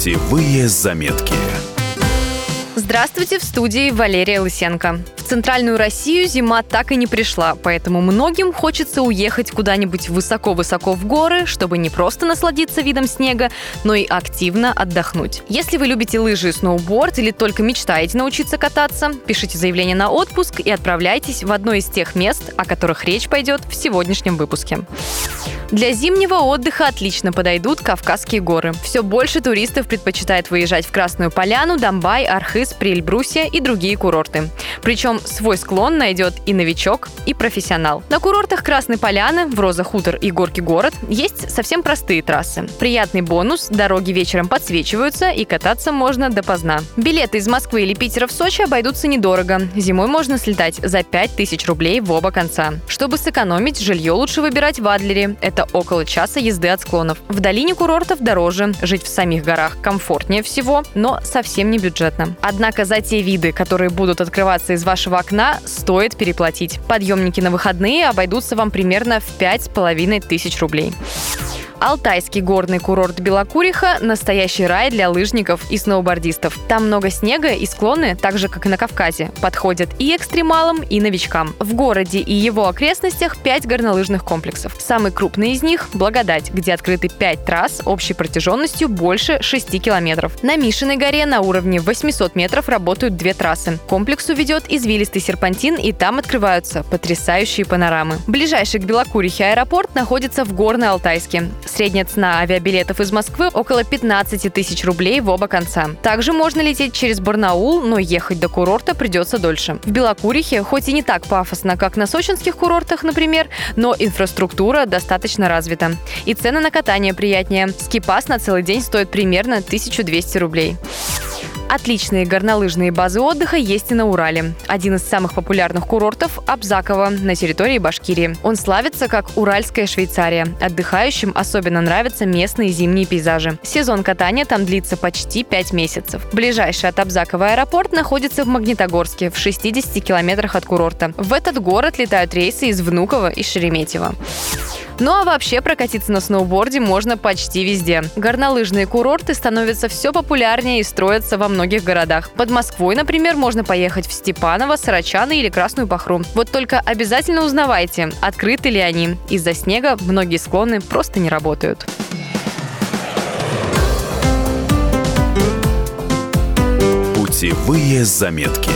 Путевые заметки. Здравствуйте, в студии Валерия Лысенко. В центральную Россию зима так и не пришла, поэтому многим хочется уехать куда-нибудь высоко-высоко в горы, чтобы не просто насладиться видом снега, но и активно отдохнуть. Если вы любите лыжи и сноуборд или только мечтаете научиться кататься, пишите заявление на отпуск и отправляйтесь в одно из тех мест, о которых речь пойдет в сегодняшнем выпуске. Для зимнего отдыха отлично подойдут Кавказские горы. Все больше туристов предпочитает выезжать в Красную Поляну, Домбай, Архыз, Прильбрусья и другие курорты. Причем свой склон найдет и новичок, и профессионал. На курортах Красной Поляны, в Роза Хутор и Горки Город есть совсем простые трассы. Приятный бонус – дороги вечером подсвечиваются и кататься можно допоздна. Билеты из Москвы или Питера в Сочи обойдутся недорого. Зимой можно слетать за 5000 рублей в оба конца. Чтобы сэкономить, жилье лучше выбирать в Адлере. Это это около часа езды от склонов. В долине курортов дороже, жить в самих горах комфортнее всего, но совсем не бюджетно. Однако за те виды, которые будут открываться из вашего окна, стоит переплатить. Подъемники на выходные обойдутся вам примерно в пять с половиной тысяч рублей. Алтайский горный курорт Белокуриха – настоящий рай для лыжников и сноубордистов. Там много снега и склоны, так же, как и на Кавказе, подходят и экстремалам, и новичкам. В городе и его окрестностях 5 горнолыжных комплексов. Самый крупный из них – Благодать, где открыты 5 трасс общей протяженностью больше 6 километров. На Мишиной горе на уровне 800 метров работают две трассы. Комплексу ведет извилистый серпантин, и там открываются потрясающие панорамы. Ближайший к Белокурихе аэропорт находится в Горно-Алтайске. Средняя цена авиабилетов из Москвы около 15 тысяч рублей в оба конца. Также можно лететь через Барнаул, но ехать до курорта придется дольше. В Белокурихе, хоть и не так пафосно, как на сочинских курортах, например, но инфраструктура достаточно развита. И цены на катание приятнее. Скипас на целый день стоит примерно 1200 рублей. Отличные горнолыжные базы отдыха есть и на Урале. Один из самых популярных курортов – Абзаково на территории Башкирии. Он славится как Уральская Швейцария. Отдыхающим особенно нравятся местные зимние пейзажи. Сезон катания там длится почти 5 месяцев. Ближайший от Абзакова аэропорт находится в Магнитогорске, в 60 километрах от курорта. В этот город летают рейсы из Внуково и Шереметьево. Ну а вообще прокатиться на сноуборде можно почти везде. Горнолыжные курорты становятся все популярнее и строятся во многих городах. Под Москвой, например, можно поехать в Степаново, Сарачаны или Красную Пахру. Вот только обязательно узнавайте, открыты ли они. Из-за снега многие склоны просто не работают. Путевые заметки.